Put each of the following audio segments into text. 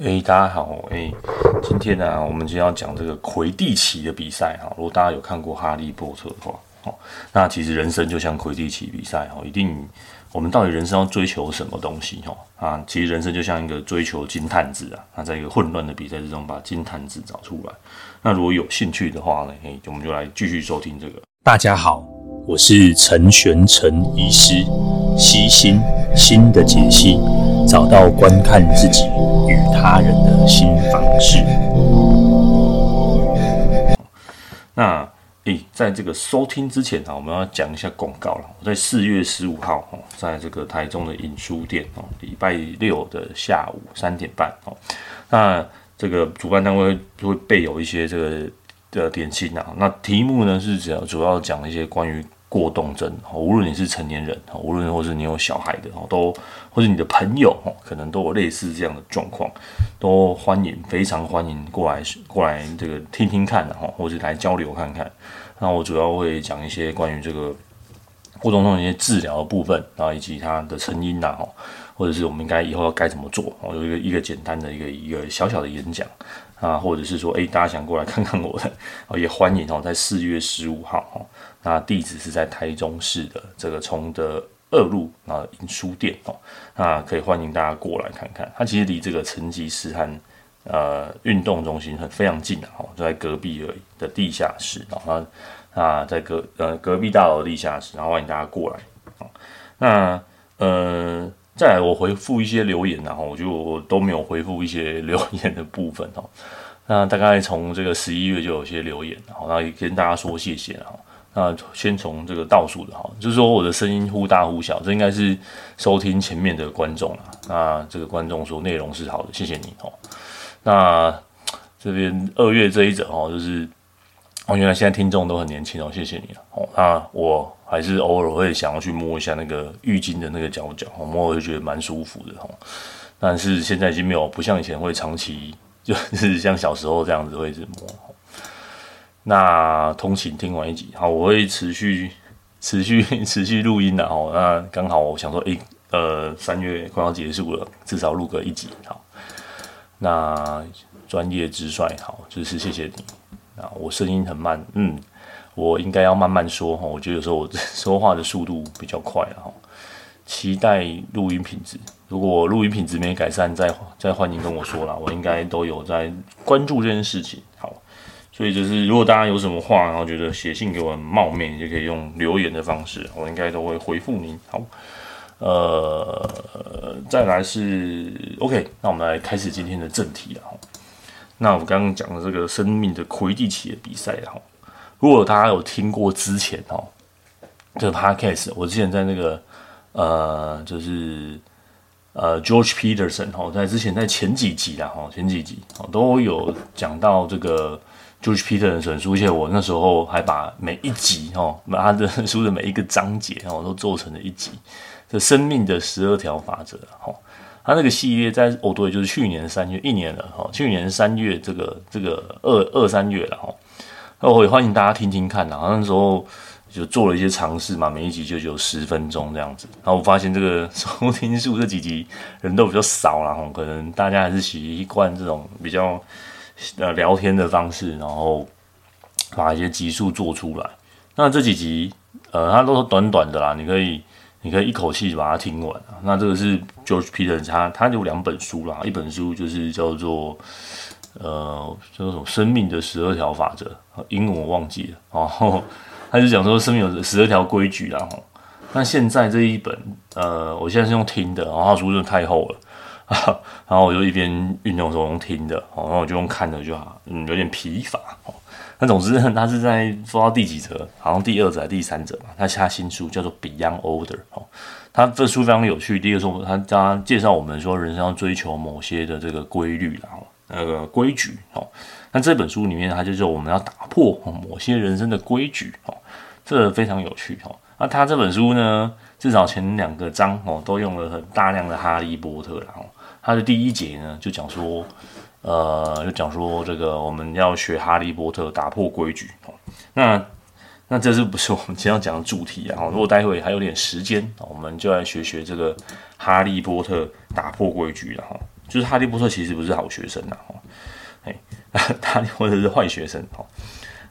哎，大家好，哎，今天呢、我们就要讲这个魁地奇的比赛哈。如果大家有看过《哈利波特》的话，哦，那其实人生就像魁地奇比赛哈，一定我们到底人生要追求什么东西哈？啊，其实人生就像一个追求金探子啊，那在一个混乱的比赛之中把金探子找出来。那如果有兴趣的话呢，哎，我们就来继续收听这个。大家好，我是陈玄陈医师，悉心心的解析。找到观看自己与他人的新方式。那诶，在这个收听之前啊，我们要讲一下广告了。我在四月十五号哦，在这个台中的影书店哦，礼拜六的下午三点半哦，那这个主办单位会备有一些这个的点心啊。那题目呢是主要主要讲一些关于。过动症，无论你是成年人，无论或是你有小孩的哦，都或者你的朋友哦，可能都有类似这样的状况，都欢迎，非常欢迎过来过来这个听听看的，哈，或者来交流看看。那我主要会讲一些关于这个过动症的一些治疗的部分，然后以及它的成因呐，哈，或者是我们应该以后要该怎么做，我有一个一个简单的一个一个小小的演讲啊，或者是说，诶，大家想过来看看我的，也欢迎哦，在四月十五号，哈。那地址是在台中市的这个崇德二路啊书店哦，那可以欢迎大家过来看看。它其实离这个成吉思汗呃运动中心很非常近的哦，就在隔壁而已的地下室啊啊，在隔呃隔壁大楼的地下室，然后欢迎大家过来啊。那呃再来我回复一些留言，然后我就都没有回复一些留言的部分哦。那大概从这个十一月就有些留言，然后也跟大家说谢谢了哈。那先从这个倒数的哈，就是说我的声音忽大忽小，这应该是收听前面的观众啊。那这个观众说内容是好的，谢谢你哦。那这边二月这一则哦，就是哦，原来现在听众都很年轻哦，谢谢你哦。那我还是偶尔会想要去摸一下那个浴巾的那个角角，我摸我就觉得蛮舒服的哦。但是现在已经没有不像以前会长期，就是像小时候这样子会一直摸。那通勤听完一集，好，我会持续、持续、持续录音的哦。那刚好我想说，诶、呃，三月快要结束了，至少录个一集，好。那专业之帅，好，就是谢谢你。啊，我声音很慢，嗯，我应该要慢慢说哈。我觉得有时候我说话的速度比较快哈。期待录音品质，如果录音品质没改善，再再欢迎跟我说啦。我应该都有在关注这件事情，所以就是，如果大家有什么话，然后觉得写信给我很冒昧，你就可以用留言的方式，我应该都会回复您。好，呃，再来是 OK，那我们来开始今天的正题了。那我们刚刚讲的这个生命的魁地奇的比赛哈，如果大家有听过之前哈，这个 Podcast，我之前在那个呃，就是呃 George Peterson 哈，在之前在前几集啦哈，前几集都有讲到这个。George Peterson 的书，而且我那时候还把每一集哦，把他的 书的每一个章节哦，都做成了一集。这生命的十二条法则哈，他那个系列在哦对，就是去年三月一年了哈，去年三月这个这个二二三月了哈。那我也欢迎大家听听看啊，那时候就做了一些尝试嘛，每一集就只有十分钟这样子。然后我发现这个 收听数这几集人都比较少了哈，可能大家还是习惯这种比较。呃，聊天的方式，然后把一些集数做出来。那这几集，呃，它都是短短的啦，你可以，你可以一口气把它听完。那这个是 George Peters，他他有两本书啦，一本书就是叫做呃，叫做什么《生命的十二条法则》，英文我忘记了。然后 他就讲说生命有十二条规矩啦。那现在这一本，呃，我现在是用听的，然后书真的太厚了。然后我就一边运动的时候用听的，哦然后我就用看的就好，嗯，有点疲乏哦。那总之，他是在说到第几则，好像第二则还是第三则嘛。他下新书叫做《Beyond Order》哦，他这书非常有趣。第一个说，他他介绍我们说，人生要追求某些的这个规律，然后那个规矩哦。那这本书里面，他就说我们要打破某些人生的规矩哦，这非常有趣哦。那他这本书呢，至少前两个章哦，都用了很大量的哈利波特，然后。他的第一节呢，就讲说，呃，就讲说这个我们要学哈利波特打破规矩。那那这是不是我们今天要讲的主题啊？如果待会还有点时间，我们就来学学这个哈利波特打破规矩了哈。就是哈利波特其实不是好学生呐，哈利波特是坏学生，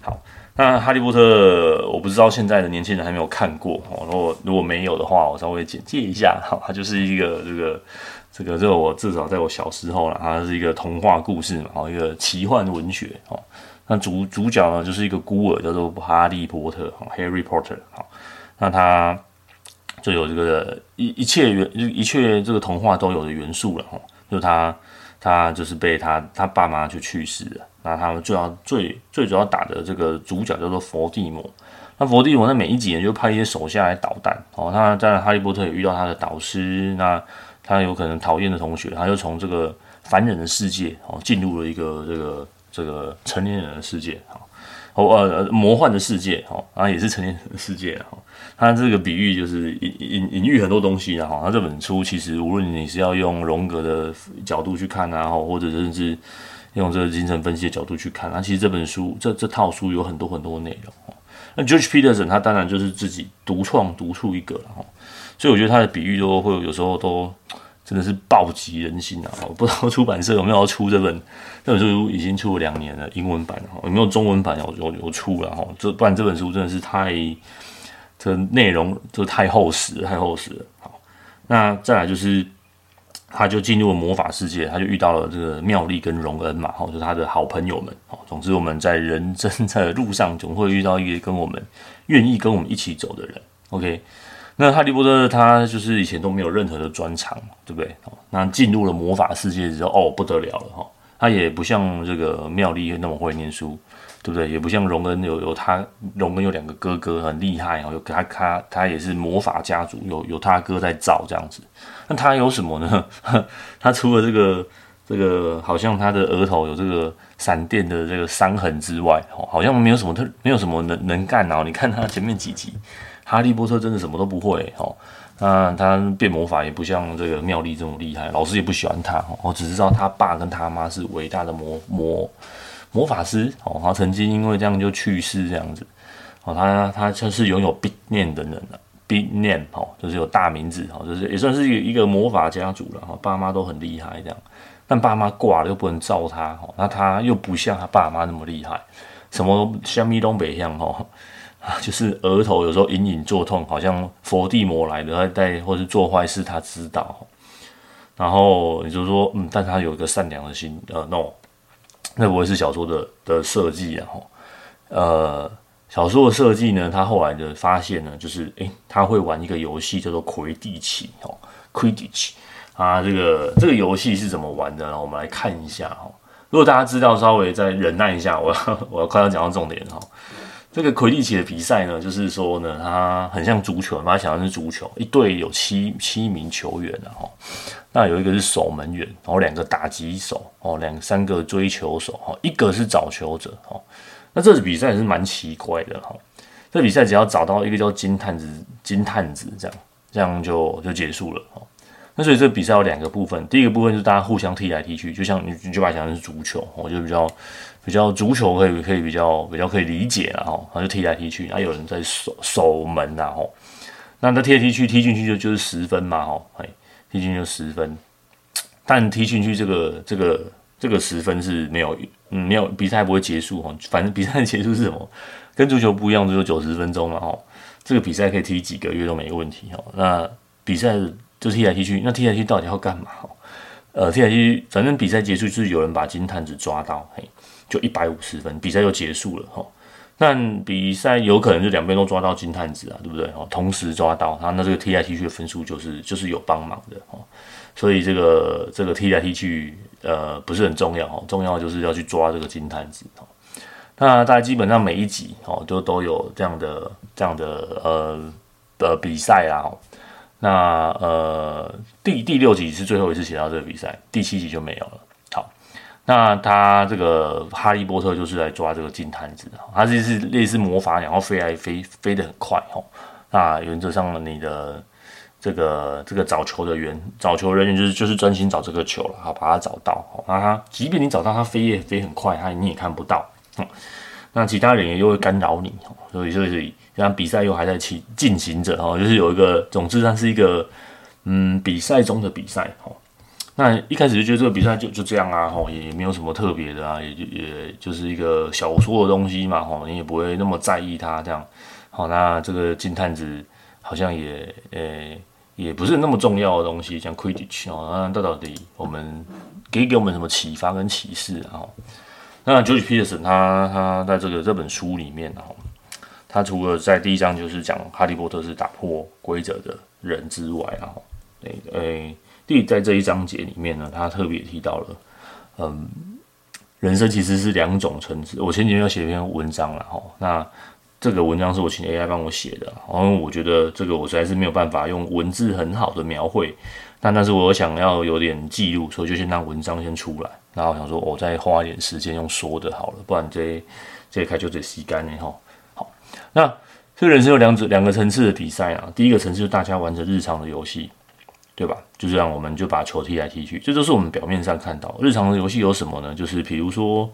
好，那哈利波特我不知道现在的年轻人还没有看过，哦，如果如果没有的话，我稍微简介一下，哈，它就是一个这个这个这个我至少在我小时候啦，它是一个童话故事嘛，哦，一个奇幻文学，哦，那主主角呢就是一个孤儿叫做哈利波特，哈，Harry Potter，好，那他。就有这个一一切元一切这个童话都有的元素了哈，就他他就是被他他爸妈就去世了，那他们最要最最主要打的这个主角叫做佛地魔，那佛地魔在每一集呢就派一些手下来捣蛋哦，他在哈利波特也遇到他的导师，那他有可能讨厌的同学，他就从这个凡人的世界哦进入了一个这个这个成年人的世界哈。哦，呃，魔幻的世界，哈，啊也是成年人的世界，哈。他这个比喻就是隐隐隐喻很多东西的，哈。他这本书其实无论你是要用荣格的角度去看啊，或者甚至用这个精神分析的角度去看，那其实这本书这这套书有很多很多内容。那 George Peterson 他当然就是自己独创独出一个了，哈。所以我觉得他的比喻都会有时候都。真的是暴击人心啊！我不知道出版社有没有要出这本，这本书已经出了两年了，英文版哈，有没有中文版有有有出了哈？这不然这本书真的是太，这内容就太厚实，太厚实了。好，那再来就是，他就进入了魔法世界，他就遇到了这个妙丽跟荣恩嘛，哈，就是他的好朋友们。哦，总之我们在人生的路上总会遇到一个跟我们愿意跟我们一起走的人。OK。那哈利波特他就是以前都没有任何的专长，对不对？那进入了魔法世界之后，哦，不得了了哈！他也不像这个妙丽那么会念书，对不对？也不像荣恩有有他荣恩有两个哥哥很厉害哦，有他他他也是魔法家族，有有他哥在罩这样子。那他有什么呢？他除了这个这个，好像他的额头有这个闪电的这个伤痕之外，哦，好像没有什么特没有什么能能干哦。你看他前面几集。哈利波特真的什么都不会哦，那他变魔法也不像这个妙丽这么厉害，老师也不喜欢他哦。我只知道他爸跟他妈是伟大的魔魔魔法师哦，他曾经因为这样就去世这样子哦。他他就是拥有 big name 的人了，big name 哦，就是有大名字哦，就是也算是一个一个魔法家族了哈。爸妈都很厉害这样，但爸妈挂了又不能照他哦，那他又不像他爸妈那么厉害，什么像咪东北一样哦。就是额头有时候隐隐作痛，好像佛地魔来的，他带或是做坏事，他知道。然后你就说，嗯，但他有一个善良的心，呃，no，那不会是小说的的设计啊，呃，小说的设计呢，他后来的发现呢，就是，诶，他会玩一个游戏叫做魁地奇哦，Quidditch 啊，这个这个游戏是怎么玩的呢？我们来看一下哈。如果大家知道，稍微再忍耐一下，我要我要快要讲到重点哈。这个魁地奇的比赛呢，就是说呢，它很像足球，把它想象是足球，一队有七七名球员的哈，那有一个是守门员，然后两个打击手哦，两三个追球手哈，一个是找球者哈。那这次比赛是蛮奇怪的哈，这比赛只要找到一个叫金探子，金探子这样，这样就就结束了哈。那所以这比赛有两个部分，第一个部分就是大家互相踢来踢去，就像你你就把它想象是足球，我就比较。比较足球可以可以比较比较可以理解了哈，然后就踢来踢去，然后有人在守守门然后，那他踢来踢去踢进去就就是十分嘛哈，哎，踢进去就十分，但踢进去这个这个这个十分是没有嗯没有比赛不会结束哈，反正 比赛结束是什么？跟足球不一样，只有九十分钟嘛哈，这个比赛可以踢几个月都没问题哈。那比赛就踢来踢去，那踢来踢去到底要干嘛？呃，踢来踢去，反正比赛结束就是有人把金探子抓到，嘿。就一百五十分，比赛就结束了哈。但比赛有可能就两边都抓到金探子啊，对不对？哦，同时抓到他，那这个踢来踢去的分数就是就是有帮忙的哦。所以这个这个踢来踢去，呃，不是很重要哦。重要就是要去抓这个金探子哦。那大家基本上每一集哦，都都有这样的这样的呃的比赛啊。那呃第第六集是最后一次写到这个比赛，第七集就没有了。那他这个哈利波特就是来抓这个金探子的，他这是类似魔法，然后飞来飞飞得很快哦。那原则上你的这个这个找球的员找球人员就是就是专心找这个球了，好把它找到。那他即便你找到他飞也飞很快，他你也看不到。那其他人也又会干扰你，所以所以像比赛又还在进进行着哦，就是有一个总之它是一个嗯比赛中的比赛哦。那一开始就觉得这个比赛就就这样啊，吼，也没有什么特别的啊，也就也就是一个小说的东西嘛，吼，你也不会那么在意它这样。好，那这个金探子好像也呃、也不是那么重要的东西，像 Quidditch 哦，那到到底我们可以给我们什么启发跟启示啊？那 George Peterson 他他在这个这本书里面哦，他除了在第一章就是讲哈利波特是打破规则的人之外啊，诶诶，第在这一章节里面呢，他特别提到了，嗯，人生其实是两种层次。我前几天要写一篇文章了哈，那。这个文章是我请 AI 帮我写的，然后我觉得这个我实在是没有办法用文字很好的描绘，但但是我想要有点记录，所以就先让文章先出来，然后想说我再花一点时间用说的好了，不然这这开就得吸干了哈。好，那这个人生有两种两个层次的比赛啊，第一个层次就是大家玩着日常的游戏，对吧？就这样，我们就把球踢来踢去，这就是我们表面上看到日常的游戏有什么呢？就是比如说，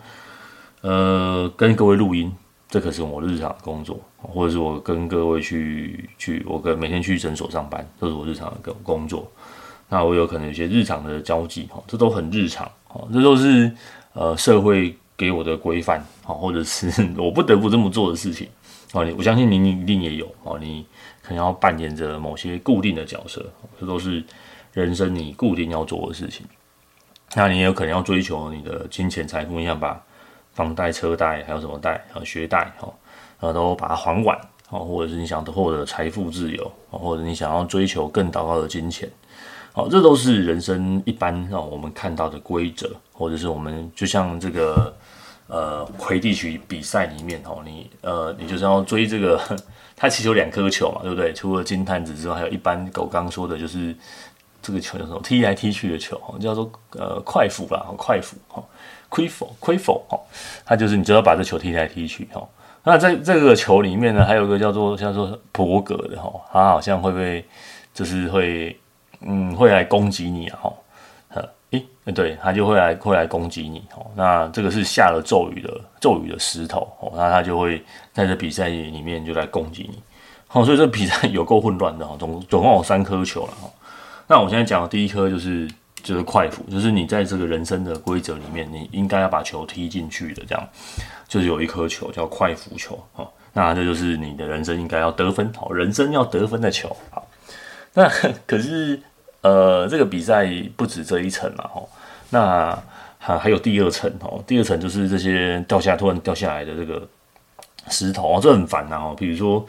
呃，跟各位录音。这可是我日常工作，或者是我跟各位去去，我跟每天去诊所上班，这是我日常的工工作。那我有可能有些日常的交际，哈，这都很日常，哈，这都是呃社会给我的规范，哈，或者是 我不得不这么做的事情，啊，我相信您一定也有，啊，你可能要扮演着某些固定的角色，这都是人生你固定要做的事情。那你也有可能要追求你的金钱财富，你想把。房贷、车贷，还有什么贷？还有学贷，哈，呃，都把它还完，哦，或者是你想获得财富自由，或者你想要追求更高的金钱，好，这都是人生一般让我们看到的规则，或者是我们就像这个呃魁地奇比赛里面，哦，你呃你就是要追这个，他其实有两颗球嘛，对不对？除了金探子之外，还有一般狗刚说的就是这个球叫什么？踢来踢去的球，叫做呃快斧啦，快斧，哈。Quaffle，Quaffle 哦，它就是你只要把这球踢来踢去哦。那在这个球里面呢，还有一个叫做叫做伯格的哈，它好像会不会就是会嗯会来攻击你啊哈？诶，对，他就会来会来攻击你哦。那这个是下了咒语的咒语的石头哦，那他就会在这比赛里面就来攻击你。好，所以这比赛有够混乱的哈，总总共有三颗球了哈。那我现在讲的第一颗就是。就是快斧，就是你在这个人生的规则里面，你应该要把球踢进去的，这样就是有一颗球叫快斧球，哦，那这就是你的人生应该要得分，好，人生要得分的球，好，那 可是呃，这个比赛不止这一层了，哈，那还还有第二层，哦，第二层就是这些掉下突然掉下来的这个石头，这很烦呐，哦，比如说，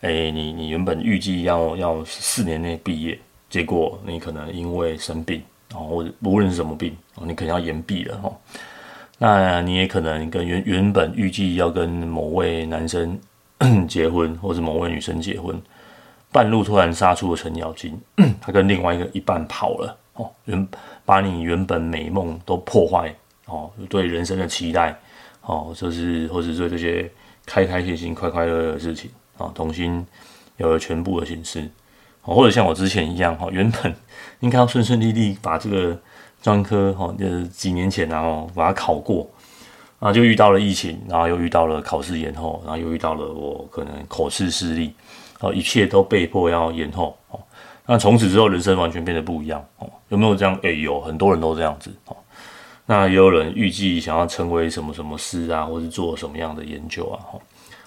哎，你你原本预计要要四年内毕业，结果你可能因为生病。哦，或者无论是什么病，哦，你可能要延毕了哦。那你也可能跟原原本预计要跟某位男生 结婚，或者某位女生结婚，半路突然杀出了程咬金，他跟另外一个一半跑了哦，原把你原本美梦都破坏哦，对人生的期待哦，就是或者对这些开开心心、快快乐乐的事情啊，重新有了全部的形式。或者像我之前一样哈，原本 应该要顺顺利利把这个专科哈，就是几年前然后把它考过，啊就遇到了疫情，然后又遇到了考试延后，然后又遇到了我可能口试失利，哦，一切都被迫要延后哦。那从此之后，人生完全变得不一样哦。有没有这样？哎，有很多人都这样子哦。那也有人预计想要成为什么什么师啊，或是做什么样的研究啊？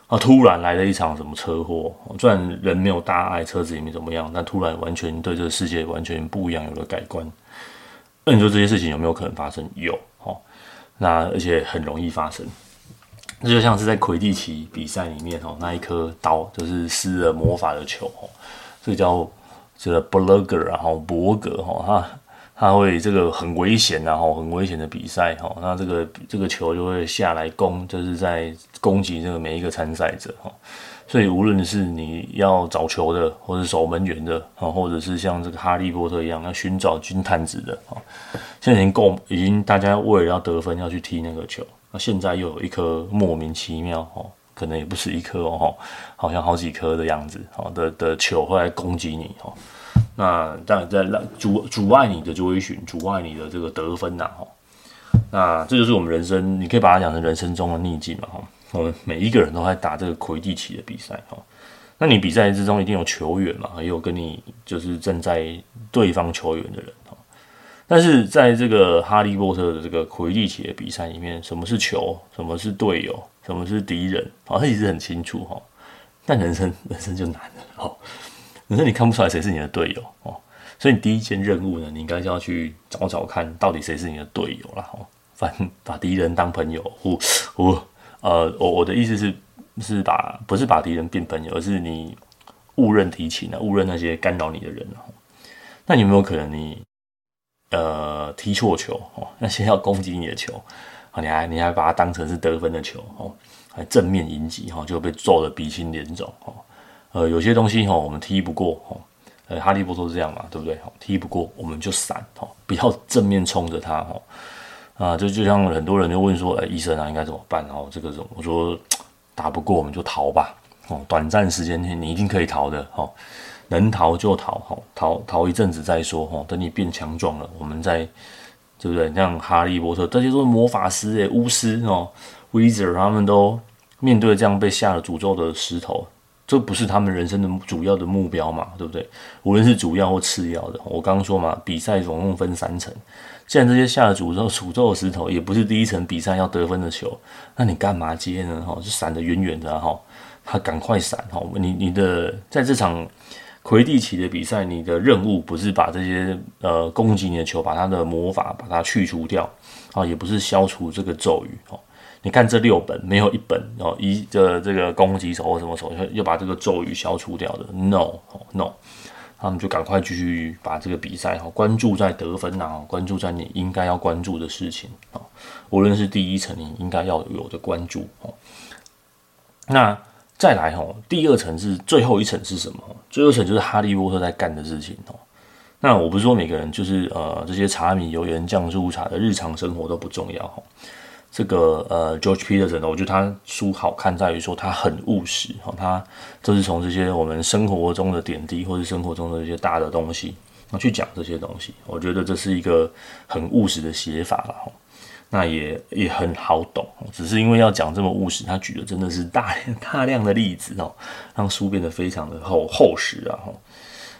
啊！突然来了一场什么车祸，虽然人没有大碍，车子也没怎么样，但突然完全对这个世界完全不一样，有了改观。那你说这些事情有没有可能发生？有，哦，那而且很容易发生。这就像是在魁地奇比赛里面，哦，那一颗刀就是施了魔法的球，哦，这个叫这个 Blugger，然后伯格，哈，他。他会这个很危险然后很危险的比赛哈，那这个这个球就会下来攻，就是在攻击这个每一个参赛者哈。所以无论是你要找球的，或者守门员的啊，或者是像这个哈利波特一样要寻找金探子的啊，现在已经够，已经大家为了要得分要去踢那个球，那现在又有一颗莫名其妙哦，可能也不是一颗哦，好像好几颗的样子哦的的球会来攻击你哦。那当然在阻阻碍你的追寻，阻碍你的这个得分呐，哈。那这就是我们人生，你可以把它讲成人生中的逆境嘛，哈。我们每一个人都在打这个魁地奇的比赛，哈。那你比赛之中一定有球员嘛，也有跟你就是正在对方球员的人，但是在这个哈利波特的这个魁地奇的比赛里面，什么是球，什么是队友，什么是敌人，好，像其实很清楚哈。但人生人生就难了哦，人生你看不出来谁是你的队友哦，所以你第一件任务呢，你应该就要去找找看到底谁是你的队友啦。哦，反把敌人当朋友，我我呃我我的意思是是把不是把敌人变朋友，而是你误认敌情啊，误认那些干扰你的人啊。那有没有可能你呃踢错球哦？那些要攻击你的球啊，你还你还把它当成是得分的球哦？还正面迎击哈，就被揍得鼻青脸肿哈。呃，有些东西哈，我们踢不过哈。呃，哈利波特是这样嘛，对不对？踢不过我们就闪哈，不要正面冲着他哈。啊，就就像很多人就问说，哎，医生啊，应该怎么办？然后这个种我说打不过我们就逃吧。哦，短暂时间内你一定可以逃的哦，能逃就逃哈，逃逃一阵子再说哈。等你变强壮了，我们再对不对？像哈利波特这些都是魔法师诶，巫师哦。Wizard 他们都面对这样被下了诅咒的石头，这不是他们人生的主要的目标嘛？对不对？无论是主要或次要的，我刚刚说嘛，比赛总共分三层。既然这些下了诅咒诅咒的石头也不是第一层比赛要得分的球，那你干嘛接呢？哈，就闪得远远的哈，他赶快闪哈。你你的在这场魁地奇的比赛，你的任务不是把这些呃攻击你的球，把它的魔法把它去除掉啊，也不是消除这个咒语哦。你看这六本没有一本哦，一的这个攻击手或什么手又把这个咒语消除掉的，no no，他们就赶快继续把这个比赛哈，关注在得分啊，关注在你应该要关注的事情啊，无论是第一层你应该要有的关注哦。那再来哈，第二层是最后一层是什么？最后一层就是哈利波特在干的事情哦。那我不是说每个人就是呃这些柴米油盐酱醋茶的日常生活都不重要哈。这个呃，George Peterson，我觉得他书好看在于说他很务实哈，他就是从这些我们生活中的点滴或者生活中的一些大的东西，那去讲这些东西，我觉得这是一个很务实的写法了哈。那也也很好懂，只是因为要讲这么务实，他举的真的是大量 大量的例子哦，让书变得非常的厚厚实啊哈。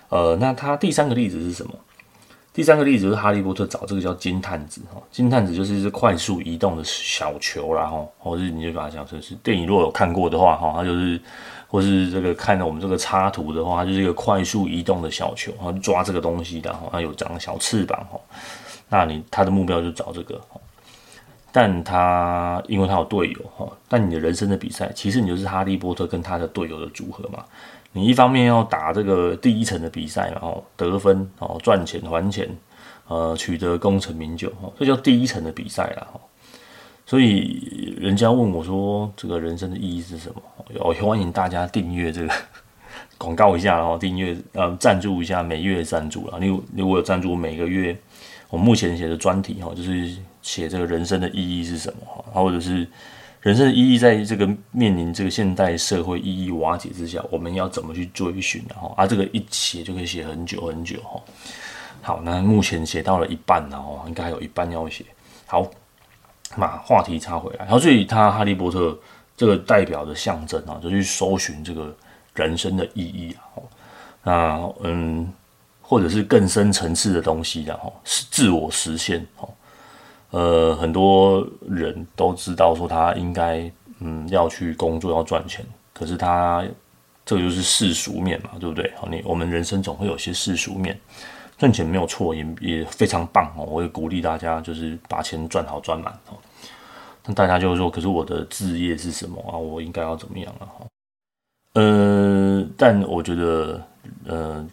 呃，那他第三个例子是什么？第三个例子是哈利波特找这个叫金探子哈，金探子就是一只快速移动的小球啦哈，或是你就把它想成是电影，如果有看过的话哈，它就是，或是这个看到我们这个插图的话，它就是一个快速移动的小球，然后抓这个东西的哈，它有长小翅膀哈，那你他的目标就找这个，但他因为他有队友哈，但你的人生的比赛其实你就是哈利波特跟他的队友的组合嘛。你一方面要打这个第一层的比赛，然后得分哦，赚钱还钱，呃，取得功成名就，哈这叫第一层的比赛了哈。所以人家问我说，这个人生的意义是什么？我欢迎大家订阅这个 广告一下，然后订阅呃赞助一下每月赞助了。你你我有赞助每个月，我目前写的专题哈，就是写这个人生的意义是什么哈，或者是。人生的意义，在这个面临这个现代社会意义瓦解之下，我们要怎么去追寻？然后啊，这个一写就可以写很久很久哈。好，那目前写到了一半了哦，应该还有一半要写。好，把话题插回来，然后所以他哈利波特这个代表的象征啊，就去搜寻这个人生的意义啊。那嗯，或者是更深层次的东西，然后是自我实现哦。呃，很多人都知道说他应该嗯要去工作要赚钱，可是他这个就是世俗面嘛，对不对？好，你我们人生总会有些世俗面，赚钱没有错，也也非常棒哦。我也鼓励大家就是把钱赚好赚满哦。那大家就会说，可是我的志业是什么啊？我应该要怎么样啊？呃，但我觉得呃，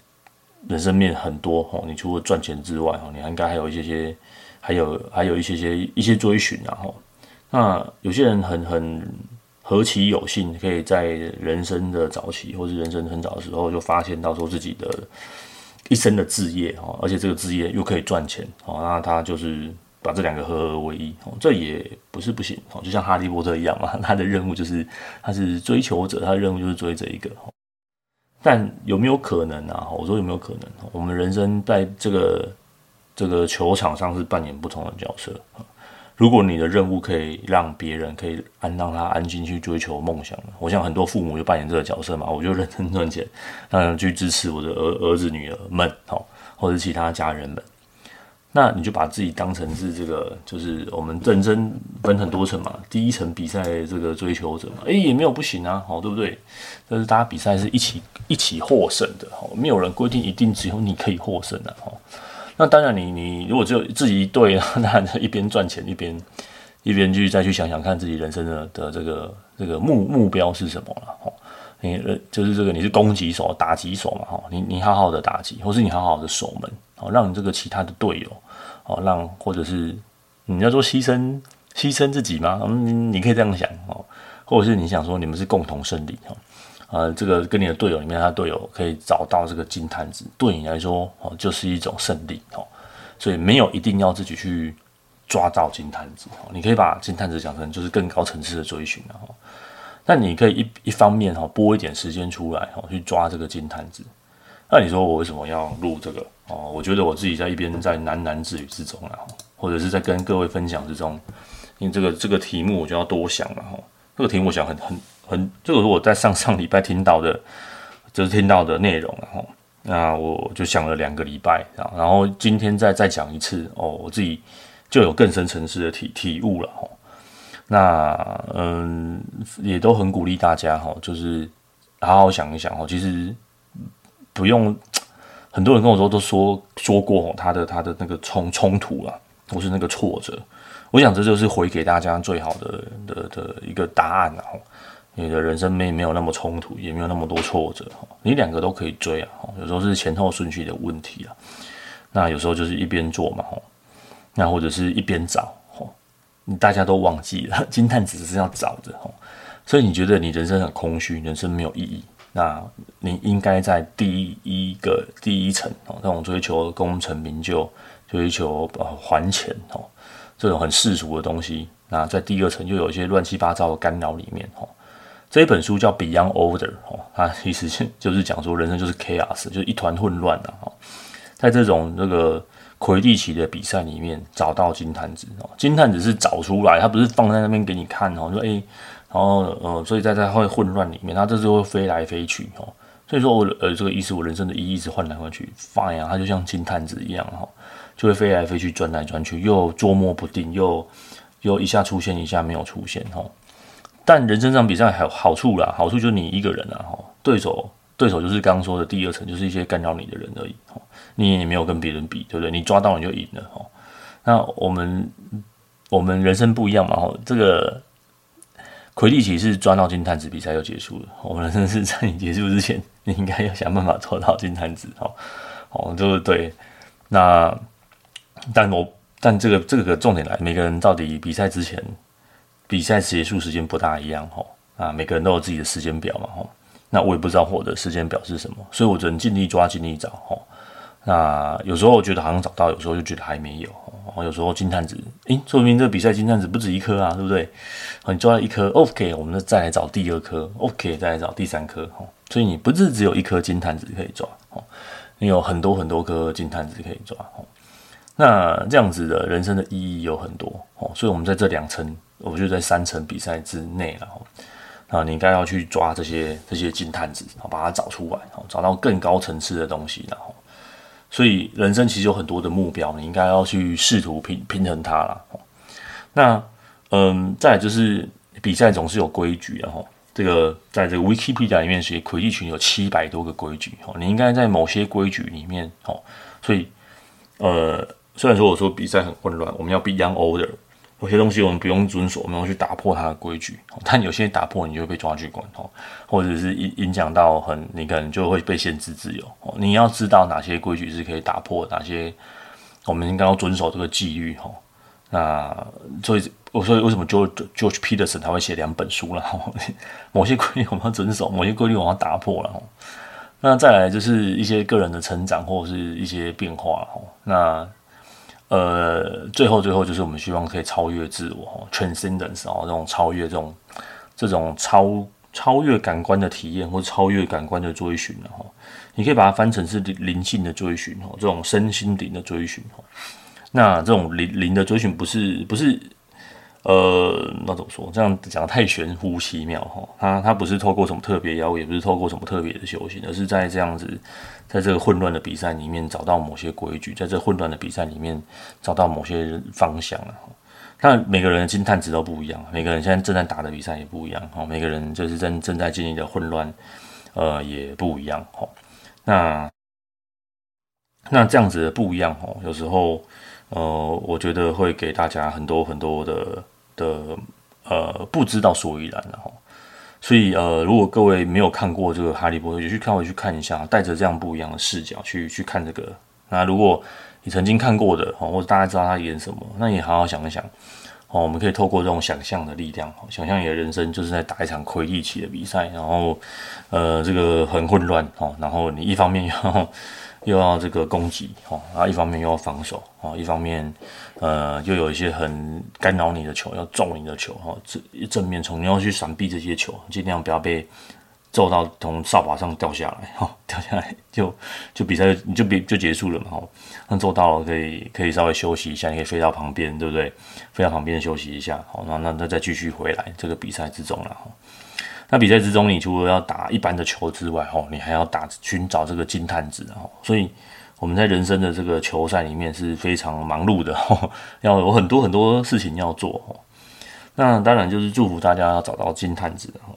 人生面很多哦，你除了赚钱之外哦，你还应该还有一些些。还有还有一些些一些追寻，然后那有些人很很何其有幸，可以在人生的早期或是人生很早的时候就发现到说自己的一生的志业哦，而且这个志业又可以赚钱哦，那他就是把这两个合而为一哦，这也不是不行哦，就像哈利波特一样嘛，他的任务就是他是追求者，他的任务就是追这一个，但有没有可能啊？我说有没有可能？我们人生在这个。这个球场上是扮演不同的角色。如果你的任务可以让别人可以安让他安心去追求梦想，我想很多父母就扮演这个角色嘛，我就认真赚钱，嗯，去支持我的儿儿子女儿们，或者其他家人们。那你就把自己当成是这个，就是我们人生分很多层嘛。第一层比赛这个追求者嘛，诶，也没有不行啊，好，对不对？但是大家比赛是一起一起获胜的，好，没有人规定一定只有你可以获胜的，哈。那当然你，你如果只有自己一队，那一边赚钱一边一边去再去想想看自己人生的的这个这个目目标是什么了，哈。你呃就是这个你是攻击手、打击手嘛，哈，你你好好的打击，或是你好好的守门。哦，让你这个其他的队友，哦，让或者是你要说牺牲牺牲自己吗？嗯，你可以这样想哦，或者是你想说你们是共同胜利哈，呃，这个跟你的队友里面，他队友可以找到这个金探子，对你来说哦，就是一种胜利哦，所以没有一定要自己去抓到金探子哦，你可以把金探子讲成就是更高层次的追寻了哈，那你可以一一方面哈拨一点时间出来哈去抓这个金探子。那你说我为什么要录这个哦？我觉得我自己在一边在喃喃自语之中啊，或者是在跟各位分享之中，因为这个这个题目我就要多想了哈。这个题目我想很很很，这个是我在上上礼拜听到的，就是听到的内容了哈。那我就想了两个礼拜，然后今天再再讲一次哦，我自己就有更深层次的体体悟了哈。那嗯，也都很鼓励大家哈，就是好好想一想哦，其实。不用，很多人跟我说都说说过他的他的那个冲冲突啦，或是那个挫折，我想这就是回给大家最好的的的一个答案了啊！你的人生没没有那么冲突，也没有那么多挫折哈，你两个都可以追啊！有时候是前后顺序的问题啊，那有时候就是一边做嘛，那或者是一边找，你大家都忘记了，金探子只是要找的，所以你觉得你人生很空虚，人生没有意义。那你应该在第一个第一层哦，那种追求功成名就、追求呃还钱哦，这种很世俗的东西。那在第二层又有一些乱七八糟的干扰里面哦。这一本书叫《Beyond Order》哦，它其实就是讲说人生就是 chaos，就是一团混乱的哦。在这种这个魁地奇的比赛里面找到金探子哦，金探子是找出来，它不是放在那边给你看哦，说诶。然后呃，所以在在会混乱里面，它这时候会飞来飞去哦。所以说我呃这个意思，我人生的意义一直换来换去，fine，它就像金探子一样哈，就会飞来飞去，转来转去，又捉摸不定，又又一下出现，一下没有出现哈。但人生这场比赛还有好处啦，好处就是你一个人啊哈，对手对手就是刚刚说的第二层，就是一些干扰你的人而已哈。你也没有跟别人比，对不对？你抓到你就赢了哈。那我们我们人生不一样嘛哈，这个。魁地奇是抓到金探子，比赛就结束了。我们人生是在你结束之前，你应该要想办法抓到金探子。哦，哦，就是对。那，但我但这个这个重点来，每个人到底比赛之前，比赛结束时间不大一样。哈，啊，每个人都有自己的时间表嘛。哈，那我也不知道我的时间表是什么，所以我只能尽力抓，尽力找。哈，那有时候我觉得好像找到，有时候就觉得还没有。哦，有时候金探子，诶，说明这个比赛金探子不止一颗啊，对不对？你抓了一颗，OK，我们再来找第二颗，OK，再来找第三颗，哦，所以你不是只有一颗金探子可以抓，哦，你有很多很多颗金探子可以抓，哦，那这样子的人生的意义有很多，哦，所以我们在这两层，我就在三层比赛之内了，哦，那你应该要去抓这些这些金探子，哦，把它找出来，哦，找到更高层次的东西，然后。所以人生其实有很多的目标，你应该要去试图平平衡它啦。那嗯，再就是比赛总是有规矩，然后这个在这个 Wikipedia 里面写魁地群有七百多个规矩哦，你应该在某些规矩里面哦。所以呃，虽然说我说比赛很混乱，我们要 be young Older。有些东西我们不用遵守，我们要去打破它的规矩。但有些打破，你就会被抓去管哦，或者是影影响到很，你可能就会被限制自由。你要知道哪些规矩是可以打破，哪些我们应该要遵守这个纪律。哈，那所以我说为什么 George George Peterson 他会写两本书了？某些规律我们要遵守，某些规律我们要打破了。那再来就是一些个人的成长或者是一些变化哦。那呃，最后最后就是我们希望可以超越自我，transcendence 哦，这种超越这种这种超超越感官的体验或超越感官的追寻哈，你可以把它翻成是灵性的追寻哦，这种身心灵的追寻哦。那这种灵灵的追寻不是不是呃，那怎么说？这样讲得太玄乎其妙哈。他他不是透过什么特别妖，也不是透过什么特别的修行，而是在这样子，在这个混乱的比赛里面找到某些规矩，在这混乱的比赛里面找到某些方向啊。那每个人的金碳值都不一样，每个人现在正在打的比赛也不一样哈。每个人就是正正在经历的混乱，呃，也不一样哈。那那这样子的不一样哈，有时候呃，我觉得会给大家很多很多的。的呃，不知道所以然了哈，所以呃，如果各位没有看过这个《哈利波特》，就去看回去看一下，带着这样不一样的视角去去看这个。那如果你曾经看过的哦，或者大家知道他演什么，那你好好想一想哦，我们可以透过这种想象的力量，想象你的人生就是在打一场魁地奇的比赛，然后呃，这个很混乱哦，然后你一方面要。又要这个攻击哦，然后一方面又要防守哦，一方面呃又有一些很干扰你的球，要中你的球哈，正正面冲，你要去闪避这些球，尽量不要被揍到从扫把上掉下来哈，掉下来就就比赛你就别就结束了嘛哈，那做到了可以可以稍微休息一下，你可以飞到旁边，对不对？飞到旁边休息一下，好，那那那再继续回来这个比赛之中了哈。那比赛之中，你除了要打一般的球之外，吼，你还要打寻找这个金探子，吼，所以我们在人生的这个球赛里面是非常忙碌的，吼，要有很多很多事情要做，吼。那当然就是祝福大家要找到金探子，吼。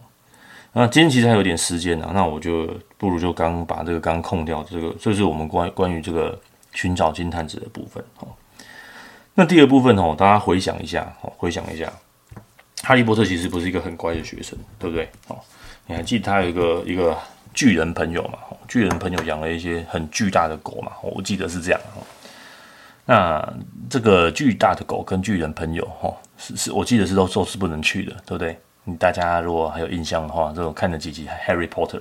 那今天其实还有点时间呢，那我就不如就刚把这个刚空掉这个，这是我们关关于这个寻找金探子的部分，吼。那第二部分，吼，大家回想一下，吼，回想一下。哈利波特其实不是一个很乖的学生，对不对？哦，你还记得他有一个一个巨人朋友嘛？巨人朋友养了一些很巨大的狗嘛？我记得是这样。那这个巨大的狗跟巨人朋友，哈，是是，我记得是都都是不能去的，对不对？你大家如果还有印象的话，这种看了几集《Harry Potter》，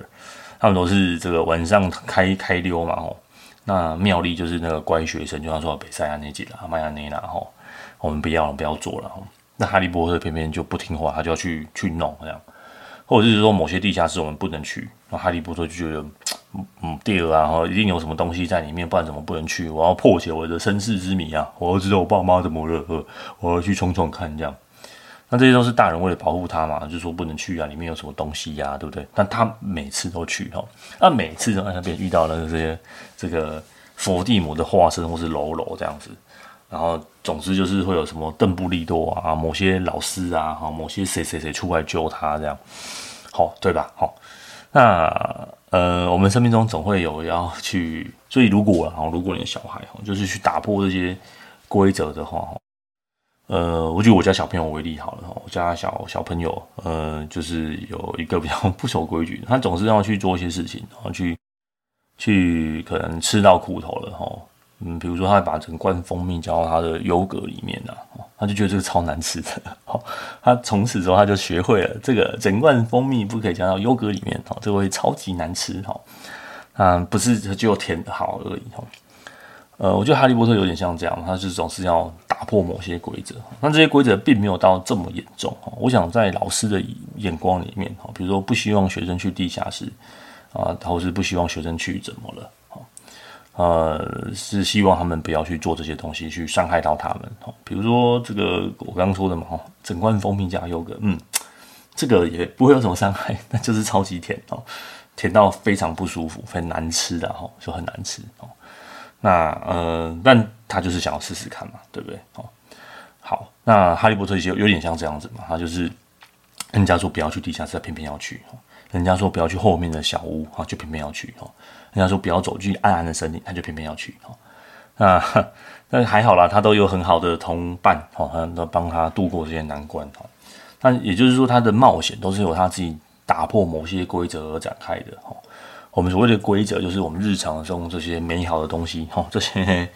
他们都是这个晚上开开溜嘛？哦，那妙丽就是那个乖学生，就像说北塞亚那集了，麦亚内啦，哈，我们不要了，不要做了，那哈利波特偏偏就不听话，他就要去去弄这样，或者是说某些地下室我们不能去，那哈利波特就觉得，嗯嗯，第二啊，哈，一定有什么东西在里面，不然怎么不能去？我要破解我的身世之谜啊！我要知道我爸妈怎么了，我要去闯闯看这样。那这些都是大人为了保护他嘛，就说不能去啊，里面有什么东西呀、对不对？但他每次都去哈，那每次都在那边遇到了这些这个伏地魔的化身或是喽啰这样子。然后，总之就是会有什么邓布利多啊，某些老师啊，哈，某些谁谁谁出来救他这样，好，对吧？好，那呃，我们生命中总会有要去，所以如果啊，如果你的小孩哈，就是去打破这些规则的话，呃，我举我家小朋友为例好了哈，我家小小朋友，呃，就是有一个比较不守规矩，他总是要去做一些事情，然后去去可能吃到苦头了哈。嗯，比如说，他把整罐蜂蜜加到他的优格里面啊，他就觉得这个超难吃的。好，他从此之后他就学会了这个整罐蜂蜜不可以加到优格里面，哦，这个会超级难吃。哈，嗯，不是只有甜好而已。哈，呃，我觉得哈利波特有点像这样，他是总是要打破某些规则。那这些规则并没有到这么严重。哈，我想在老师的眼光里面，哈，比如说不希望学生去地下室啊，或是不希望学生去怎么了。呃，是希望他们不要去做这些东西，去伤害到他们。哦，比如说这个我刚刚说的嘛，哦，整罐蜂蜜加优格，嗯，这个也不会有什么伤害，但就是超级甜哦，甜到非常不舒服，很难吃的哈，就很难吃哦。那呃，但他就是想要试试看嘛，对不对？哦，好，那哈利波特就有点像这样子嘛，他就是人家说不要去地下室，偏偏要去。人家说不要去后面的小屋，哈，就偏偏要去，哦。人家说不要走进暗暗的森林，他就偏偏要去，哦。那那还好啦，他都有很好的同伴，哈，都帮他度过这些难关，哦。那也就是说，他的冒险都是由他自己打破某些规则而展开的，哦。我们所谓的规则，就是我们日常中这些美好的东西，哈，这些，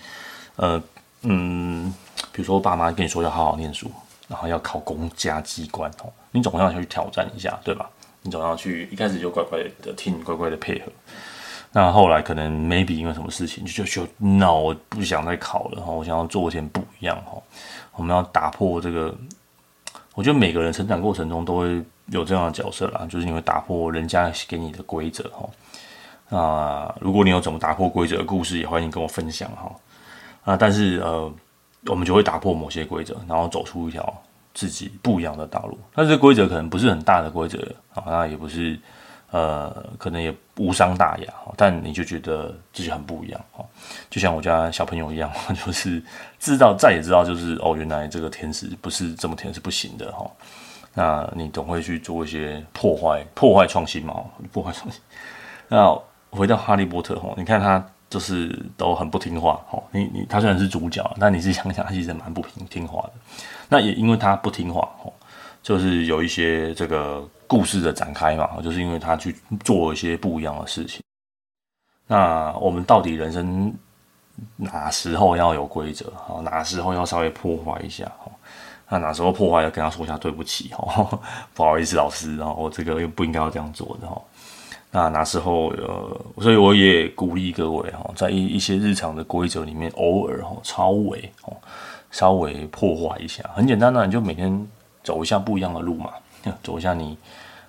呃，嗯，比如说我爸妈跟你说要好好念书，然后要考公家机关，哦，你总要去挑战一下，对吧？你总要去，一开始就乖乖的听，乖乖的配合。那后来可能 maybe 因为什么事情，就就 no，我不想再考了哈，我想要做一点不一样哈。我们要打破这个，我觉得每个人成长过程中都会有这样的角色啦，就是你会打破人家给你的规则哈。啊，如果你有怎么打破规则的故事，也欢迎跟我分享哈。啊，但是呃，我们就会打破某些规则，然后走出一条自己不一样的道路。但是规则可能不是很大的规则啊，那也不是呃，可能也无伤大雅，但你就觉得自己很不一样哦。就像我家小朋友一样，就是知道再也知道，就是哦，原来这个甜食不是这么甜是不行的哈。那你总会去做一些破坏、破坏创新嘛？破坏创新。那回到哈利波特哈，你看他就是都很不听话哈。你你他虽然是主角，但你是想想，他其实蛮不听听话的。那也因为他不听话哈，就是有一些这个故事的展开嘛，就是因为他去做一些不一样的事情。那我们到底人生哪时候要有规则？哈，哪时候要稍微破坏一下？哈。那哪时候破坏要跟他说一下对不起哦，不好意思老师，然后这个又不应该要这样做的哈。那那时候呃，所以我也鼓励各位哈，在一一些日常的规则里面，偶尔哈超微哦，稍微破坏一下，很简单的，你就每天走一下不一样的路嘛，走一下你，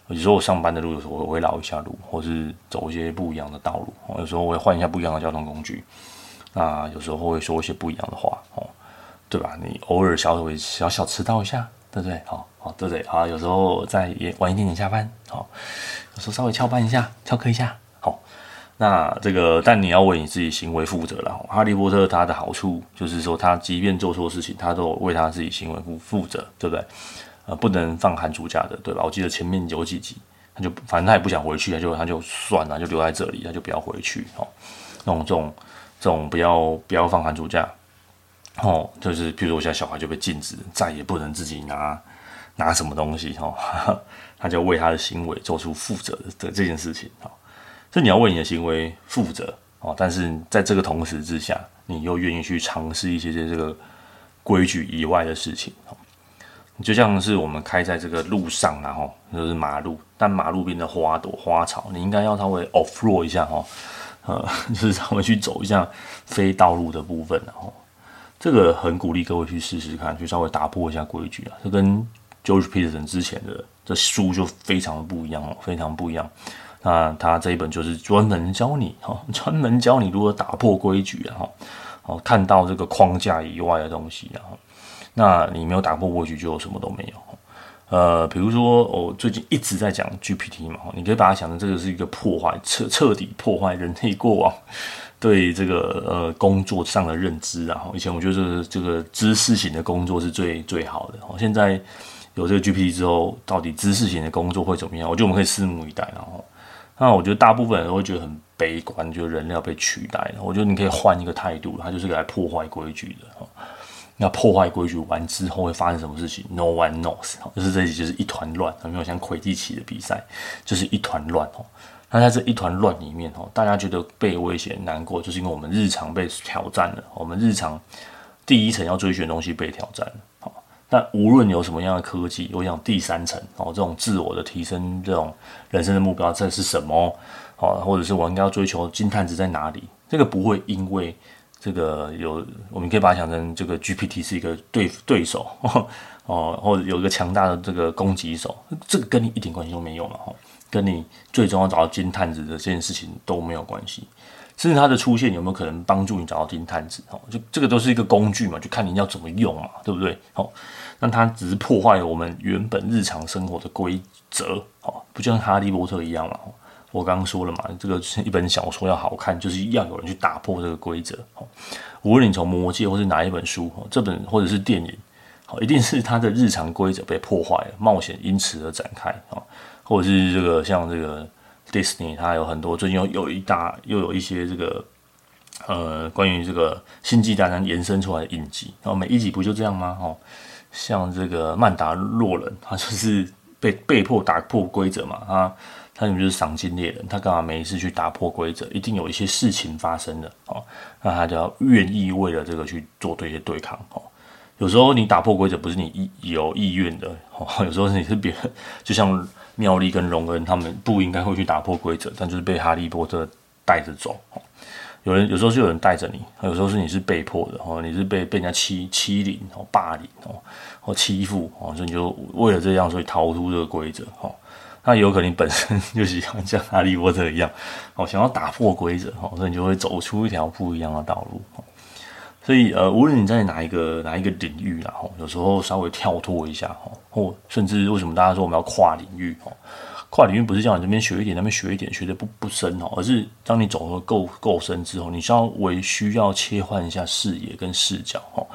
有时候我上班的路，有时候我会绕一下路，或是走一些不一样的道路，有时候我会换一下不一样的交通工具，那有时候会说一些不一样的话哦。对吧？你偶尔小会小小迟到一下，对不对？好，好，对不对？好，有时候再也晚一点点下班，好，有时候稍微翘班一下，翘课一下，好。那这个，但你要为你自己行为负责了。哈利波特他的好处就是说，他即便做错事情，他都为他自己行为负负责，对不对？呃，不能放寒暑假的，对吧？我记得前面有几集，他就反正他也不想回去，他就他就算了，就留在这里，他就不要回去，哦。那种这种这种不要不要放寒暑假。哦，就是比如我现在小孩就被禁止再也不能自己拿拿什么东西哦，他就为他的行为做出负责的这件事情哦。所以你要为你的行为负责哦，但是在这个同时之下，你又愿意去尝试一些些这个规矩以外的事情哦。就像是我们开在这个路上然后就是马路，但马路边的花朵花草，你应该要稍微 off road 一下哦，呃，就是稍微去走一下非道路的部分然后。这个很鼓励各位去试试看，去稍微打破一下规矩啊！这跟 George Peterson 之前的这书就非常的不一样哦，非常不一样。那他这一本就是专门教你哈，专门教你如何打破规矩啊！哦，看到这个框架以外的东西啊，那你没有打破规矩，就什么都没有。呃，比如说我最近一直在讲 GPT 嘛，你可以把它想成这个是一个破坏彻彻底破坏人类过往。对这个呃工作上的认知啊，以前我觉得这个这个知识型的工作是最最好的。现在有这个 GPT 之后，到底知识型的工作会怎么样？我觉得我们可以拭目以待。然后，那我觉得大部分人都会觉得很悲观，觉得人类要被取代。我觉得你可以换一个态度，它就是来破坏规矩的。那破坏规矩完之后会发生什么事情？No one knows。就是这里就是一团乱，有没有像魁地奇的比赛，就是一团乱哦。那在这一团乱里面哦，大家觉得被威胁难过，就是因为我们日常被挑战了，我们日常第一层要追寻的东西被挑战了。好，但无论有什么样的科技，我想第三层哦，这种自我的提升，这种人生的目标，这是什么？好，或者是我应该要追求金探子在哪里？这个不会因为这个有，我们可以把它想成这个 GPT 是一个对对手 哦，或者有一个强大的这个攻击手，这个跟你一点关系都没有嘛，哈。跟你最终要找到金探子的这件事情都没有关系，甚至它的出现有没有可能帮助你找到金探子？哦，就这个都是一个工具嘛，就看你要怎么用嘛，对不对？哦，那它只是破坏了我们原本日常生活的规则，哦，不就像哈利波特一样嘛？我刚刚说了嘛，这个一本小说要好看，就是要有人去打破这个规则。哦，无论你从魔戒或是哪一本书，哦，这本或者是电影，好，一定是它的日常规则被破坏了，冒险因此而展开，哦。或者是这个像这个 Disney，它有很多最近有有一大又有一些这个呃关于这个星际大战延伸出来的影集，然后每一集不就这样吗？哦，像这个曼达洛人，他就是被被迫打破规则嘛，他他就是赏金猎人，他干嘛没事去打破规则？一定有一些事情发生的哦，那他就要愿意为了这个去做对一些对抗哦。有时候你打破规则不是你意有意愿的哦，有时候你是别人，就像。妙丽跟荣恩他们不应该会去打破规则，但就是被哈利波特带着走。有人有时候是有人带着你，有时候是你是被迫的哦，你是被被人家欺欺凌哦、霸凌哦或欺负哦，所以你就为了这样，所以逃出这个规则哦。那有可能本身就喜欢像哈利波特一样哦，想要打破规则哦，所以你就会走出一条不一样的道路。所以呃，无论你在哪一个哪一个领域啦，吼，有时候稍微跳脱一下，吼，或甚至为什么大家说我们要跨领域，吼，跨领域不是叫你这边学一点，那边学一点，学的不不深哦，而是当你走得够够深之后，你稍微需要切换一下视野跟视角，吼，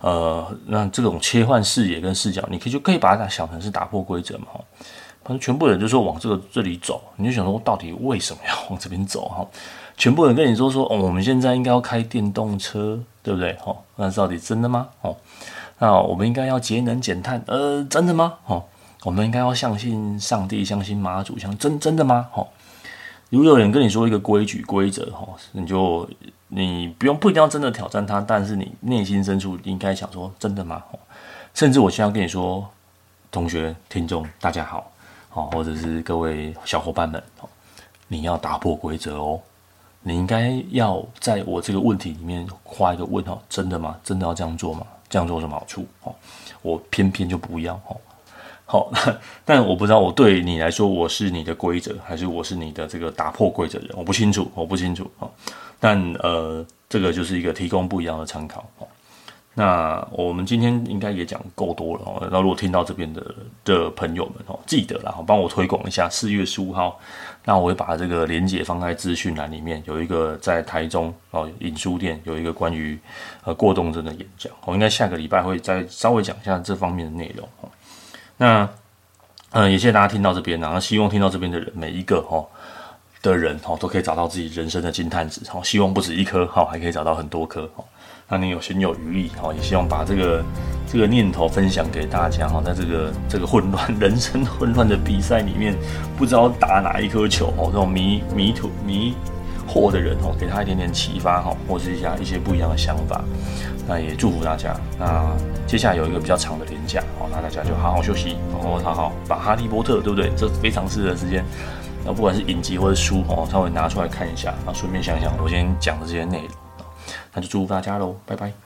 呃，那这种切换视野跟视角，你可以就可以把它想成是打破规则嘛，吼，反正全部人就说往这个这里走，你就想说到底为什么要往这边走，哈。全部人跟你说说哦，我们现在应该要开电动车，对不对？哦，那到底真的吗？哦，那我们应该要节能减碳，呃，真的吗？哦，我们应该要相信上帝，相信妈祖，相真真的吗？哦，如果有人跟你说一个规矩规则，哈，你就你不用不一定要真的挑战他，但是你内心深处应该想说真的吗？哦，甚至我现在要跟你说，同学、听众，大家好，哦，或者是各位小伙伴们，哦，你要打破规则哦。你应该要在我这个问题里面画一个问号，真的吗？真的要这样做吗？这样做有什么好处？哦，我偏偏就不要。哦，好，但我不知道我对你来说，我是你的规则，还是我是你的这个打破规则人？我不清楚，我不清楚。哦，但呃，这个就是一个提供不一样的参考。哦，那我们今天应该也讲够多了。哦，那如果听到这边的的朋友们，哦，记得然后帮我推广一下，四月十五号。那我会把这个连结放在资讯栏里面，有一个在台中哦影书店有一个关于呃过动症的演讲，我应该下个礼拜会再稍微讲一下这方面的内容哦。那嗯，也谢谢大家听到这边，然后希望听到这边的人每一个哈的人哈都可以找到自己人生的金探子，哈，希望不止一颗哈，还可以找到很多颗哈。那你有心有余力，哦，也希望把这个这个念头分享给大家，哈，在这个这个混乱人生混乱的比赛里面，不知道打哪一颗球，哦，这种迷迷途迷惑的人，哦，给他一点点启发，哈，或是一下一些不一样的想法。那也祝福大家。那接下来有一个比较长的连假，哦，那大家就好好休息，然后好好把《哈利波特》，对不对？这非常适合时间。那不管是影集或者书，哦，稍微拿出来看一下，然后顺便想想我今天讲的这些内容。那就祝福大家喽，拜拜。